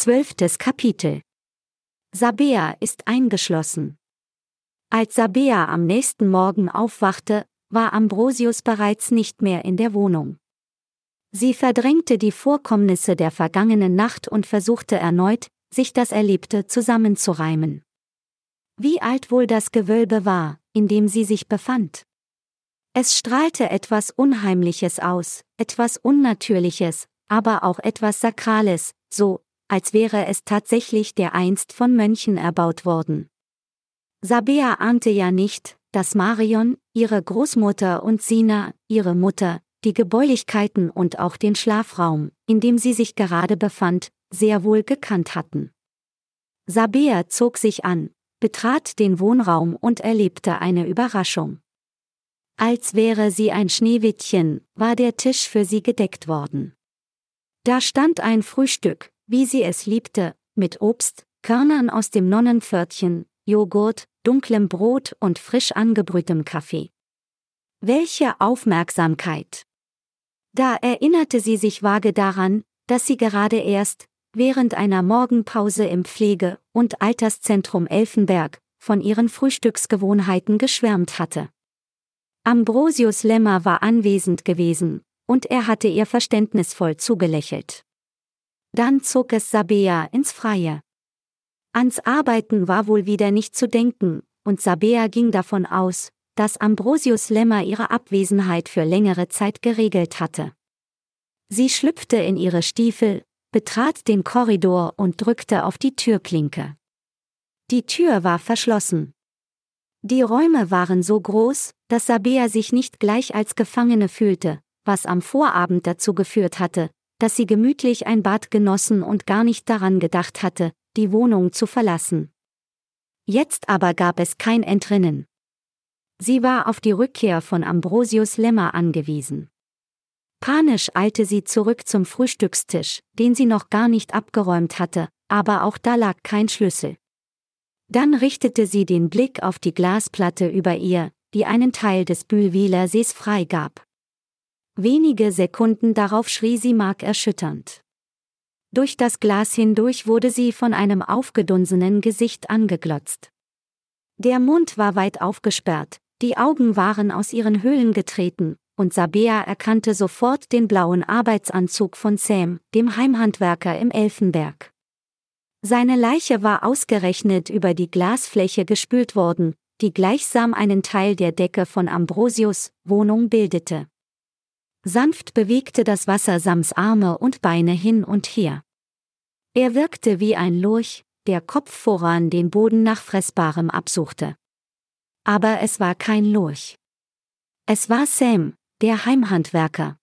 Zwölftes Kapitel Sabea ist eingeschlossen. Als Sabea am nächsten Morgen aufwachte, war Ambrosius bereits nicht mehr in der Wohnung. Sie verdrängte die Vorkommnisse der vergangenen Nacht und versuchte erneut, sich das Erlebte zusammenzureimen. Wie alt wohl das Gewölbe war, in dem sie sich befand? Es strahlte etwas Unheimliches aus, etwas Unnatürliches, aber auch etwas Sakrales, so, als wäre es tatsächlich der einst von Mönchen erbaut worden. Sabea ahnte ja nicht, dass Marion, ihre Großmutter und Sina, ihre Mutter, die Gebäulichkeiten und auch den Schlafraum, in dem sie sich gerade befand, sehr wohl gekannt hatten. Sabea zog sich an, betrat den Wohnraum und erlebte eine Überraschung. Als wäre sie ein Schneewittchen, war der Tisch für sie gedeckt worden. Da stand ein Frühstück, wie sie es liebte, mit Obst, Körnern aus dem Nonnenpförtchen, Joghurt, dunklem Brot und frisch angebrühtem Kaffee. Welche Aufmerksamkeit! Da erinnerte sie sich vage daran, dass sie gerade erst, während einer Morgenpause im Pflege- und Alterszentrum Elfenberg, von ihren Frühstücksgewohnheiten geschwärmt hatte. Ambrosius Lemmer war anwesend gewesen, und er hatte ihr verständnisvoll zugelächelt. Dann zog es Sabea ins Freie. Ans Arbeiten war wohl wieder nicht zu denken, und Sabea ging davon aus, dass Ambrosius Lemmer ihre Abwesenheit für längere Zeit geregelt hatte. Sie schlüpfte in ihre Stiefel, betrat den Korridor und drückte auf die Türklinke. Die Tür war verschlossen. Die Räume waren so groß, dass Sabea sich nicht gleich als Gefangene fühlte, was am Vorabend dazu geführt hatte, dass sie gemütlich ein Bad genossen und gar nicht daran gedacht hatte, die Wohnung zu verlassen. Jetzt aber gab es kein Entrinnen. Sie war auf die Rückkehr von Ambrosius Lemmer angewiesen. Panisch eilte sie zurück zum Frühstückstisch, den sie noch gar nicht abgeräumt hatte, aber auch da lag kein Schlüssel. Dann richtete sie den Blick auf die Glasplatte über ihr, die einen Teil des Bühlwiler Sees freigab. Wenige Sekunden darauf schrie sie markerschütternd. Durch das Glas hindurch wurde sie von einem aufgedunsenen Gesicht angeglotzt. Der Mund war weit aufgesperrt, die Augen waren aus ihren Höhlen getreten, und Sabea erkannte sofort den blauen Arbeitsanzug von Sam, dem Heimhandwerker im Elfenberg. Seine Leiche war ausgerechnet über die Glasfläche gespült worden, die gleichsam einen Teil der Decke von Ambrosius Wohnung bildete. Sanft bewegte das Wasser Sams Arme und Beine hin und her. Er wirkte wie ein Lurch, der Kopf voran den Boden nach Fressbarem absuchte. Aber es war kein Lurch. Es war Sam, der Heimhandwerker.